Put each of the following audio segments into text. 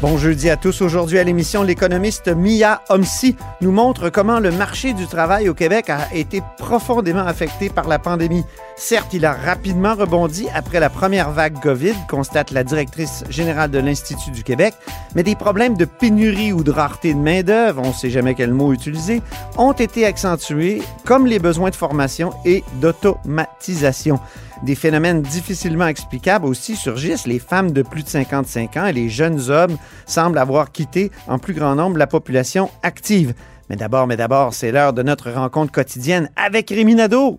Bon jeudi à tous. Aujourd'hui à l'émission, l'économiste Mia Homsi nous montre comment le marché du travail au Québec a été profondément affecté par la pandémie. Certes, il a rapidement rebondi après la première vague COVID, constate la directrice générale de l'Institut du Québec, mais des problèmes de pénurie ou de rareté de main-d'œuvre, on ne sait jamais quel mot utiliser, ont été accentués, comme les besoins de formation et d'automatisation. Des phénomènes difficilement explicables aussi surgissent. Les femmes de plus de 55 ans et les jeunes hommes semblent avoir quitté en plus grand nombre la population active. Mais d'abord, mais d'abord, c'est l'heure de notre rencontre quotidienne avec Rémi Nadeau.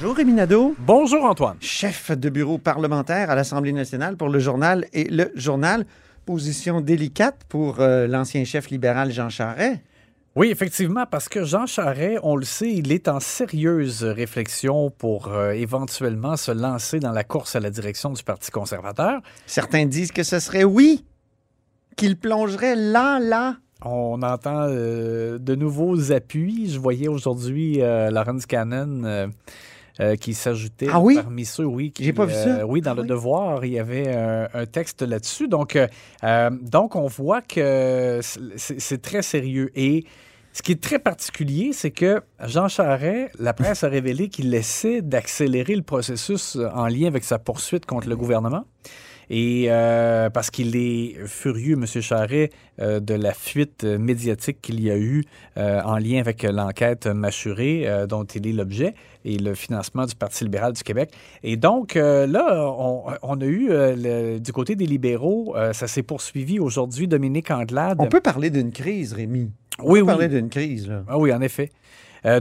Bonjour Rémi Nadeau, Bonjour, Antoine. chef de bureau parlementaire à l'Assemblée nationale pour le journal et le journal. Position délicate pour euh, l'ancien chef libéral Jean Charest. Oui, effectivement, parce que Jean Charest, on le sait, il est en sérieuse réflexion pour euh, éventuellement se lancer dans la course à la direction du Parti conservateur. Certains disent que ce serait oui, qu'il plongerait là, là. On entend euh, de nouveaux appuis. Je voyais aujourd'hui euh, Lawrence Cannon euh, qui s'ajoutait Ah oui? parmi ceux, oui. qui, J'ai pas vu ça. euh, oui, dans Ah le oui? Devoir, il y avait un, un texte là-dessus. Donc, euh, donc, on voit que c'est c'est très sérieux. Et ce qui est très particulier, c'est que Jean Charest, la presse a révélé qu'il essaie d'accélérer le processus en lien avec sa poursuite contre le gouvernement. Et euh, parce qu'il est furieux, M. Charret, euh, de la fuite médiatique qu'il y a eu euh, en lien avec l'enquête Machuré, dont il est l'objet, et le financement du Parti libéral du Québec. Et donc, là, on, on a eu, le- du côté des libéraux, ça s'est poursuivi aujourd'hui. Dominique Anglade. On peut parler d'une crise, Rémi. On Oui, peut oui. parler d'une crise, là. Ah oui, en effet.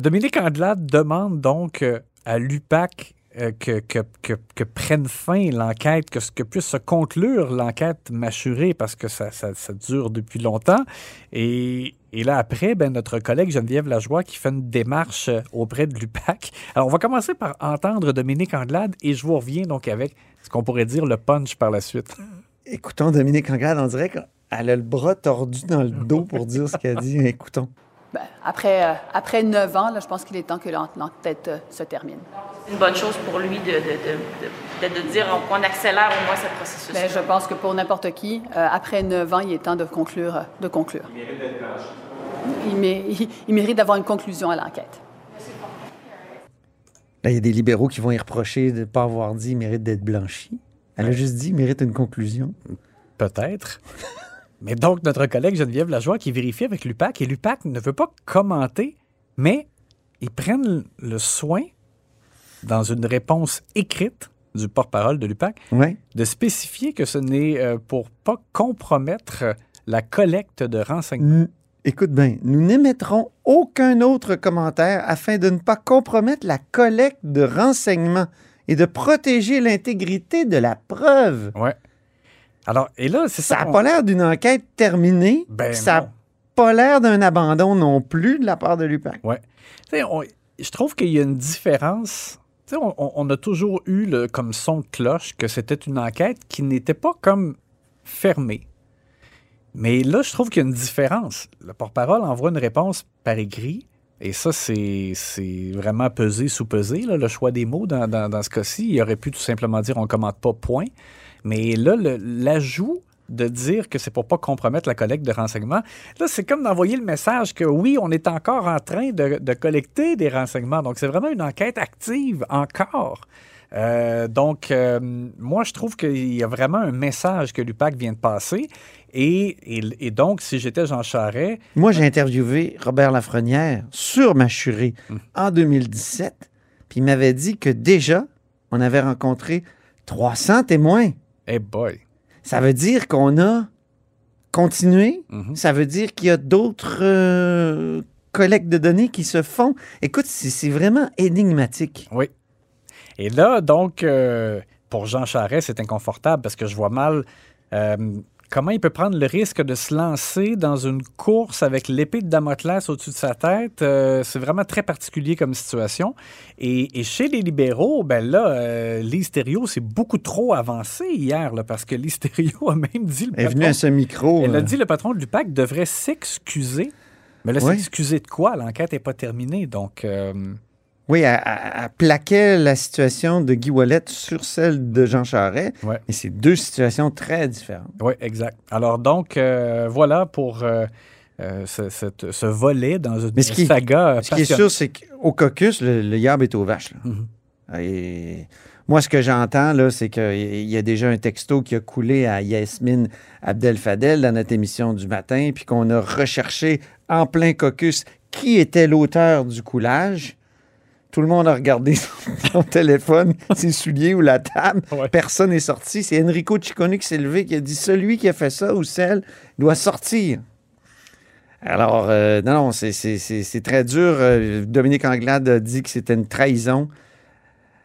Dominique Andelade demande donc à l'UPAC que, que, prenne fin l'enquête, que, que puisse se conclure l'enquête mâchurée parce que ça, dure depuis longtemps. Et, et là, après, ben, notre collègue Geneviève Lajoie qui fait une démarche euh, auprès de l'UPAC. Alors, on va commencer par entendre Dominique Andelade et je vous reviens donc avec ce qu'on pourrait dire le punch par la suite. Écoutons Dominique Anglade, on dirait qu'elle a le bras tordu dans le dos pour dire ce qu'elle dit. Écoutons. Ben, après, euh, après neuf ans, là, je pense qu'il est temps que l'en- l'enquête euh, se termine. C'est une bonne chose pour lui de, de, de, de, de dire qu'on accélère au moins ce processus. Ben, je pense que pour n'importe qui, euh, après neuf ans, il est temps de conclure. euh, De conclure. Il mérite Il, mé- il- il mérite d'avoir une conclusion à l'enquête. Là, il y a des libéraux qui vont y reprocher de ne pas avoir dit il mérite d'être blanchi. Elle a juste dit il mérite une conclusion. Peut-être. Mais donc, notre collègue Geneviève Lajoie qui vérifie avec l'UPAC, et l'UPAC ne veut pas commenter, mais ils prennent le soin, dans une réponse écrite du porte-parole de l'UPAC, Oui. de spécifier que ce n'est euh, pour pas compromettre la collecte de renseignements. Écoute bien, nous n'émettrons aucun autre commentaire afin de ne pas compromettre la collecte de renseignements et de protéger l'intégrité de la preuve. Ouais. Alors, et là, c'est ça. Ça n'a on- pas l'air d'une enquête terminée. Ben ça n'a pas l'air d'un abandon non plus de la part de sais, on- je trouve qu'il y a une différence. On, on- a toujours eu le, comme son de cloche que c'était une enquête qui n'était pas comme fermée. Mais là, je trouve qu'il y a une différence. Le porte-parole envoie une réponse par écrit. Et ça, c'est vraiment pesé sous pesé, là, le choix des mots dans, dans- dans ce cas-ci. Il aurait pu tout simplement dire on ne commente pas, point. Mais là, l'ajout de dire que c'est pour pas compromettre la collecte de renseignements, là, c'est comme d'envoyer le message que oui, on est encore en train de, de collecter des renseignements. Donc, c'est vraiment une enquête active encore. Euh, donc, euh, moi, je trouve qu'il y a vraiment un message que l'UPAC vient de passer. Et, et- et donc, si j'étais Jean Charest, Moi, j'ai interviewé Robert Lafrenière sur Machuré Hum. en 2017, puis il m'avait dit que déjà, on avait rencontré 300 témoins. Hey boy, Ça veut dire qu'on a continuer, Mhm. ça veut dire qu'il y a d'autres euh, collectes de données qui se font? Écoute, c'est c'est vraiment énigmatique. Oui. Et là, donc, euh, pour Jean Charest, c'est inconfortable parce que je vois mal euh, comment il peut prendre le risque de se lancer dans une course avec l'épée de Damoclès au-dessus de sa tête? Euh, c'est vraiment très particulier comme situation. Et, et chez les libéraux, ben là, euh, Thériault, c'est beaucoup trop avancé hier, là, parce que Thériault a même dit... Le Elle est venue patron- à ce micro. elle a euh, dit le patron de l'UPAC devrait s'excuser. Mais là, Oui. s'excuser de quoi? L'enquête n'est pas terminée, donc... euh, Oui, elle, elle- plaquait la situation de Guy Wallet sur celle de Jean Charest. Ouais. Et c'est deux situations très différentes. Oui, exact. Alors donc, euh, voilà pour euh, euh, ce, volet dans une Mais ce qui- saga Ce qui est sûr, c'est qu'au caucus, le, le yab est aux vaches. là. Mhm. Et moi, ce que j'entends, là, c'est qu'il y a déjà un texto qui a coulé à Yasmine Abdel-Fadel dans notre émission du matin, puis qu'on a recherché en plein caucus qui était l'auteur du coulage. Tout le monde a regardé son, téléphone, ses souliers ou la table. Ouais. Personne n'est sorti. C'est Enrico Ciccone qui s'est levé, qui a dit celui qui a fait ça ou celle doit sortir. Alors, euh, non, non, c'est- très dur. Euh, Dominique Anglade a dit que c'était une trahison.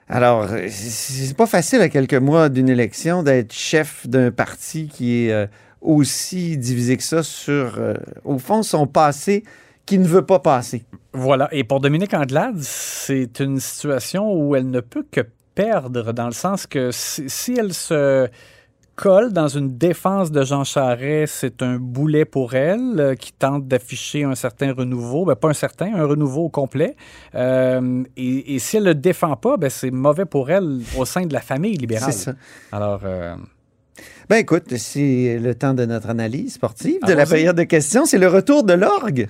Alors, euh, c'est c'est pas facile à quelques mois d'une élection d'être chef d'un parti qui est euh, aussi divisé que ça sur, euh, au fond, son passé qui ne veut pas passer. Voilà. Et pour Dominique Anglade, c'est une situation où elle ne peut que perdre, dans le sens que si, si elle se colle dans une défense de Jean Charest, c'est un boulet pour elle euh, qui tente d'afficher un certain renouveau. Ben, pas un certain, un renouveau au complet. Euh, et, et si elle ne le défend pas, ben, c'est mauvais pour elle au sein de la famille libérale. C'est ça. Alors, euh, Ben écoute, c'est le temps de notre analyse sportive, de la période de questions. C'est le retour de l'orgue.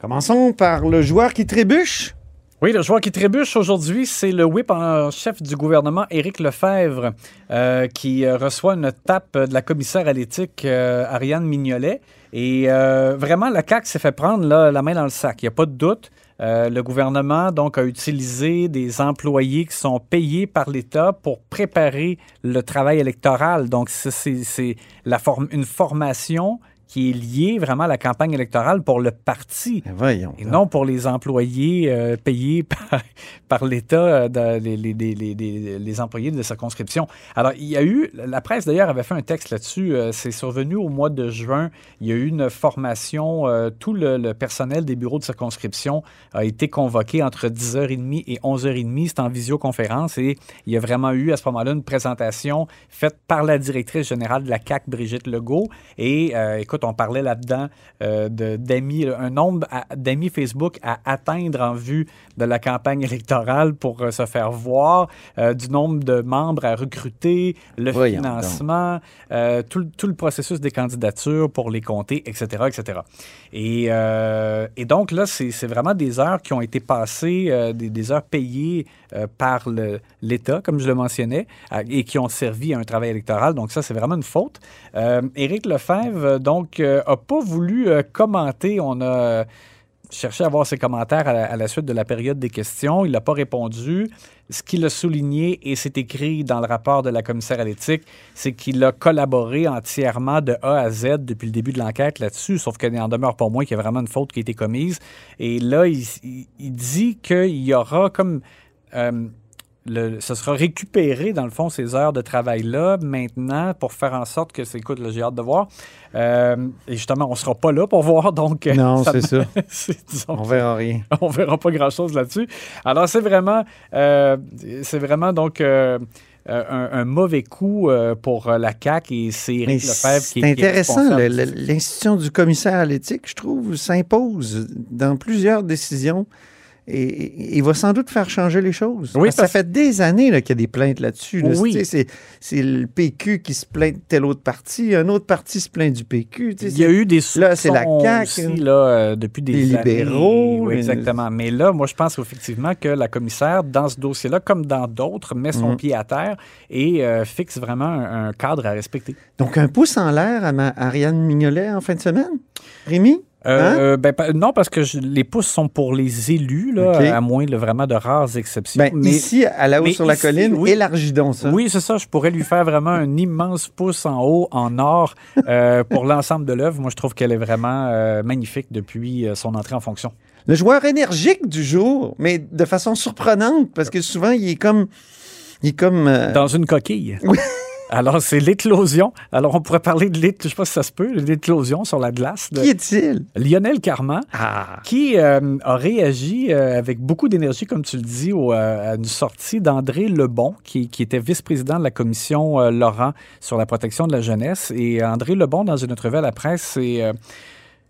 Commençons par le joueur qui trébuche. Oui, le joueur qui trébuche aujourd'hui, c'est le whip en chef du gouvernement, Éric Lefebvre, euh, qui euh, reçoit une tape de la commissaire à l'éthique, euh, Ariane Mignolet. Et euh, vraiment, la CAQ s'est fait prendre là, la main dans le sac, il n'y a pas de doute. Euh, le gouvernement donc a utilisé des employés qui sont payés par l'État pour préparer le travail électoral. Donc, c'est la forme, une formation qui est liée vraiment à la campagne électorale pour le parti. Voyons. Et non pour les employés euh, payés par, par l'État, euh, les, les- les- les- les- les employés de circonscription. Alors, il y a eu, la presse d'ailleurs avait fait un texte là-dessus, euh, c'est survenu au mois de juin, il y a eu une formation, tout le, le personnel des bureaux de circonscription a été convoqué entre 10h30 et 11h30, c'est en visioconférence, et il y a vraiment eu à ce moment-là une présentation faite par la directrice générale de la CAC, Brigitte Legault, et euh, écoute, on parlait là-dedans euh, d'amis, un nombre d'amis Facebook à atteindre en vue de la campagne électorale pour euh, se faire voir, euh, du nombre de membres à recruter, le Voyons financement, euh, tout, le- tout le processus des candidatures pour les compter, etc., etc. Et, et donc là, c'est vraiment des heures qui ont été passées, des, des heures payées par l'État, comme je le mentionnais, et qui ont servi à un travail électoral. Donc ça, c'est vraiment une faute. Éric Lefebvre, euh, donc, euh, a pas voulu euh, commenter. On a euh, cherché à avoir ses commentaires à la, suite de la période des questions. Il n'a pas répondu. Ce qu'il a souligné, et c'est écrit dans le rapport de la commissaire à l'éthique, c'est qu'il a collaboré entièrement de A à Z depuis le début de l'enquête là-dessus, sauf qu'il n'en demeure pas moins qu'il y a vraiment une faute qui a été commise. Et là, il, dit qu'il y aura comme... euh, le, ce sera récupéré, dans le fond, ces heures de travail-là, maintenant, pour faire en sorte que c'est... Écoute, j'ai hâte de voir. Euh, et justement, on ne sera pas là pour voir, donc... euh, Non, c'est ça. disons, On verra rien. on verra pas grand-chose là-dessus. Alors, c'est vraiment... euh, c'est vraiment, donc... euh, un, un mauvais coup pour la CAQ et c'est Éric Lefebvre qui, est intéressant. L'institution du commissaire à l'éthique, je trouve, s'impose dans plusieurs décisions. Et, il va sans doute faire changer les choses. Oui, Parce que ça fait des années qu'il y a des plaintes là-dessus. là. Oui. C'est le PQ qui se plaint de tel autre parti, un autre parti se plaint du PQ. Il y a eu des Là, c'est la CAQ, aussi, là, euh, depuis des les années. libéraux, Oui, exactement. Mais là, moi, je pense effectivement que la commissaire, dans ce dossier-là, comme dans d'autres, met son Mhm. pied à terre et euh, fixe vraiment un, un cadre à respecter. Donc, un pouce en l'air à ma Ariane Mignolet en fin de semaine? Rémi? Euh, ben, non, parce que je- les pouces sont pour les élus, là, à moins de vraiment de rares exceptions. Ben, Mais- ici, à la haut sur la ici, colline, oui. élargis donc ça. Oui, c'est ça. Je pourrais lui faire vraiment un immense pouce en haut, en or, euh, pour l'ensemble de l'œuvre. Moi, je trouve qu'elle est vraiment euh, magnifique depuis euh, son entrée en fonction. Le joueur énergique du jour, mais de façon surprenante, parce que souvent, il est comme. Il est comme. euh, Dans une coquille. Oui. Alors, c'est l'éclosion. Alors, on pourrait parler de l'éclosion, je sais pas si ça se peut, l'éclosion sur la glace de Qui est-il? Lionel Carman. Ah. qui euh, a réagi euh, avec beaucoup d'énergie, comme tu le dis, au, euh, à une sortie d'André Lebon, qui, qui était vice-président de la commission Laurent sur la protection de la jeunesse. Et André Lebon, dans une entrevue à la presse, s'est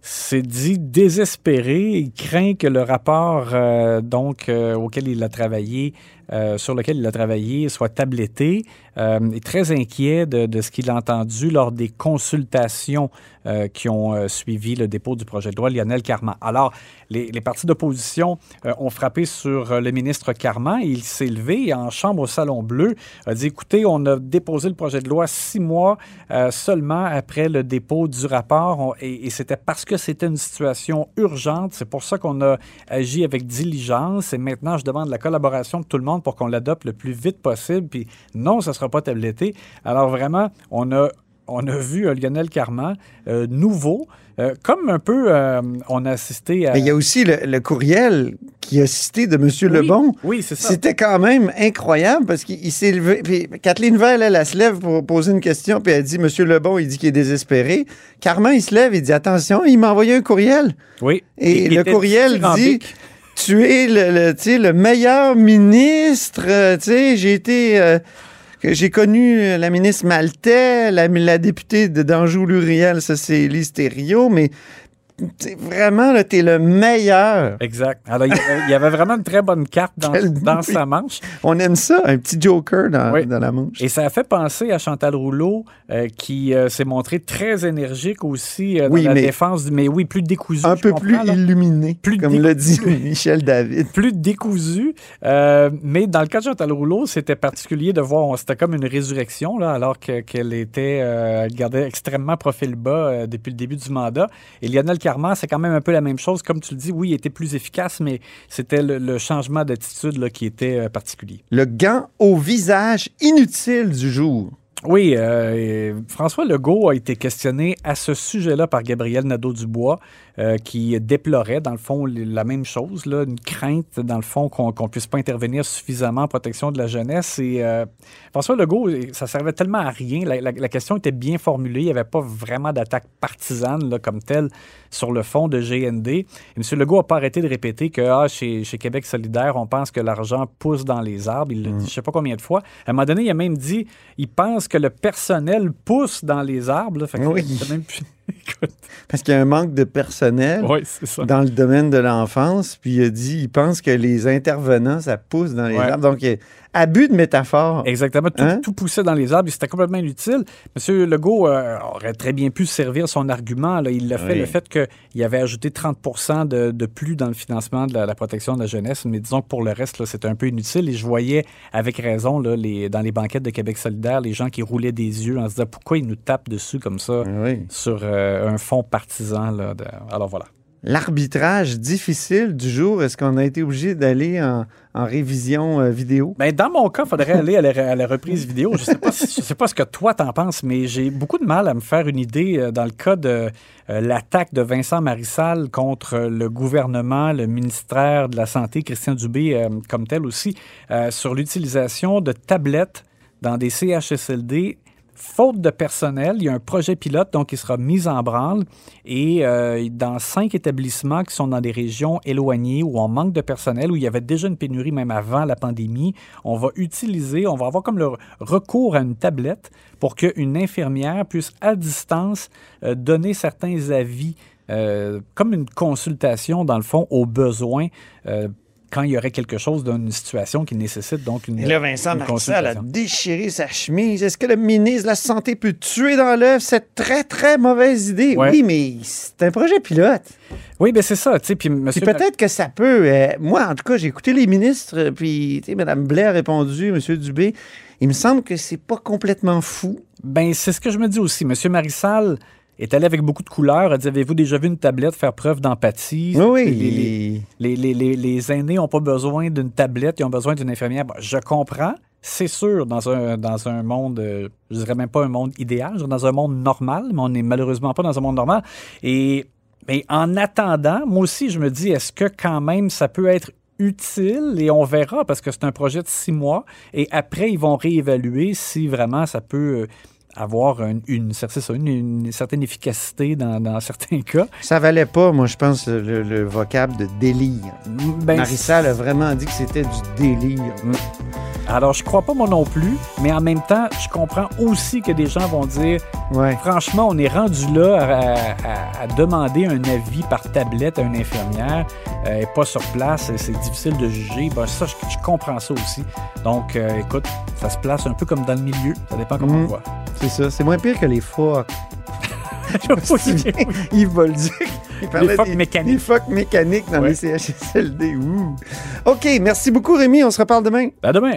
s'est dit désespéré. Il craint que le rapport euh, donc euh, auquel il a travaillé, euh, sur lequel il a travaillé, soit tabletté. Euh, est très inquiet de, ce qu'il a entendu lors des consultations euh, qui ont euh, suivi le dépôt du projet de loi Lionel Carman. Alors, les, les partis d'opposition euh, ont frappé sur euh, le ministre Carman il s'est levé en chambre au Salon Bleu a dit, écoutez, on a déposé le projet de loi six mois euh, seulement après le dépôt du rapport et, et c'était parce que c'était une situation urgente. C'est pour ça qu'on a agi avec diligence et maintenant, je demande la collaboration de tout le monde pour qu'on l'adopte le plus vite possible. Puis non, ça ne sera pas tabletté. Alors vraiment, on a on a vu un Lionel Carman euh, nouveau, euh, comme un peu euh, on a assisté à... Mais il y a aussi le, le courriel qui a cité de M. Lebon. Oui, c'est ça. C'était quand même incroyable parce qu'il il s'est levé. Puis Kathleen Veil, elle, elle se lève pour poser une question, puis elle dit M. Lebon, il dit qu'il est désespéré. Carman, il se lève, il dit Attention, il m'a envoyé un courriel. Oui. Et, Il le courriel dit. Tu es le, le, le meilleur ministre. euh, j'ai été. euh, j'ai connu la ministre Maltais, la, la députée d'Anjou-Luriel, ça c'est Lise mais t'sais, vraiment, là, t'es le meilleur. Exact. Alors, il y, avait, il y avait vraiment une très bonne carte dans, dans sa manche. On aime ça, un petit joker dans, Oui. dans la manche. Et ça a fait penser à Chantal Rouleau, euh, qui euh, s'est montrée très énergique aussi euh, dans Oui, la mais- défense, mais oui, plus décousu. un peu plus illuminé, Plus comme l'a dit Michel David. plus décousu. Euh, mais dans le cas de Chantal Rouleau, c'était particulier de voir, c'était comme une résurrection, là, alors que- qu'elle était, elle gardait extrêmement profil bas depuis le début du mandat. Et Lionel C'est quand même un peu la même chose. Comme tu le dis, oui, il était plus efficace, mais c'était le, changement d'attitude qui était euh, particulier. Le gant au visage inutile du jour. Oui, euh, François Legault a été questionné à ce sujet-là par Gabriel Nadeau-Dubois, euh, qui déplorait, dans le fond, la même chose, là, une crainte, dans le fond, qu'on ne puisse pas intervenir suffisamment en protection de la jeunesse. Et euh, François Legault, ça servait tellement à rien. La, la- la question était bien formulée. Il n'y avait pas vraiment d'attaque partisane là, comme telle sur le fond de GND. Et M. Legault n'a pas arrêté de répéter que ah, chez, chez Québec solidaire, on pense que l'argent pousse dans les arbres. Il l'a dit je ne sais pas combien de fois. À un moment donné, il a même dit il pense que le personnel pousse dans les arbres. là. Fait que Oui. même plus- Parce qu'il y a un manque de personnel oui, c'est ça. dans le domaine de l'enfance. Puis il a dit, il pense que les intervenants, ça pousse dans les Ouais. arbres. Donc, il y a abus de métaphore. Exactement. Tout, Hein? tout poussait dans les arbres et c'était complètement inutile. M. Legault euh, aurait très bien pu servir son argument. là. Il l'a fait, le fait qu'il avait ajouté 30 de, de plus dans le financement de la, la protection de la jeunesse. Mais disons que pour le reste, c'était un peu inutile. Et je voyais avec raison là, les, dans les banquettes de Québec solidaire les gens qui roulaient des yeux en se disant pourquoi ils nous tapent dessus comme ça Oui. sur euh, un fond partisan. Là, de- Alors voilà. L'arbitrage difficile du jour, est-ce qu'on a été obligé d'aller en, en révision euh, vidéo? Ben, dans mon cas, il faudrait aller à la, à la reprise vidéo. Je ne sais, pas si- je sais pas ce que toi t'en penses, mais j'ai beaucoup de mal à me faire une idée euh, dans le cas de euh, l'attaque de Vincent Marissal contre le gouvernement, le ministère de la Santé, Christian Dubé comme tel aussi, sur l'utilisation de tablettes dans des CHSLD. Faute de personnel, il y a un projet pilote donc qui sera mis en branle et euh, dans cinq établissements qui sont dans des régions éloignées où on manque de personnel, où il y avait déjà une pénurie même avant la pandémie, on va utiliser, on va avoir comme le recours à une tablette pour qu'une infirmière puisse à distance euh, donner certains avis, euh, comme une consultation dans le fond aux besoins. Quand il y aurait quelque chose d'une situation qui nécessite donc une, Et là, Vincent Marissal a déchiré sa chemise. Est-ce que le ministre de la Santé peut tuer dans l'œuf? Cette très, très mauvaise idée? Ouais. Oui, mais c'est un projet pilote. Oui, ben c'est ça. Puis, monsieur peut-être que ça peut. euh, moi, en tout cas, j'ai écouté les ministres, euh, puis Mme Blais a répondu, M. Dubé. Il me semble que c'est pas complètement fou. Ben, c'est ce que je me dis aussi. Monsieur Marissal, est allé avec beaucoup de couleurs. Elle dit Avez-vous déjà vu une tablette faire preuve d'empathie? Oui, oui. Les, les- les, les- les- les aînés n'ont pas besoin d'une tablette, ils ont besoin d'une infirmière. Bon, je comprends. C'est sûr, dans un, dans un monde, euh, je dirais même pas un monde idéal, je dirais dans un monde normal, mais on n'est malheureusement pas dans un monde normal. Et mais en attendant, moi aussi, je me dis, est-ce que quand même ça peut être utile? Et on verra parce que c'est un projet de six mois et après ils vont réévaluer si vraiment ça peut euh, avoir une, une, c'est ça, une- une certaine efficacité dans, dans certains cas. Ça valait pas, moi, je pense, le, le vocable de délire. Ben, Marissa elle a vraiment dit que c'était du délire. Alors, je crois pas moi non plus, mais en même temps, je comprends aussi que des gens vont dire Ouais. franchement, on est rendu là à, à- à demander un avis par tablette à une infirmière, euh, et pas sur place, c'est difficile de juger. Ben, ça, je, je comprends ça aussi. Donc, euh, écoute, ça se place un peu comme dans le milieu, ça dépend comment Mhm. on voit. C'est ça. C'est moins pire que les phoques. Yves Bolduc. Il parlait phoques des- mécaniques. Des phoques mécaniques dans Ouais. les CHSLD. Ouh. OK, merci beaucoup, Rémi. On se reparle demain. À demain.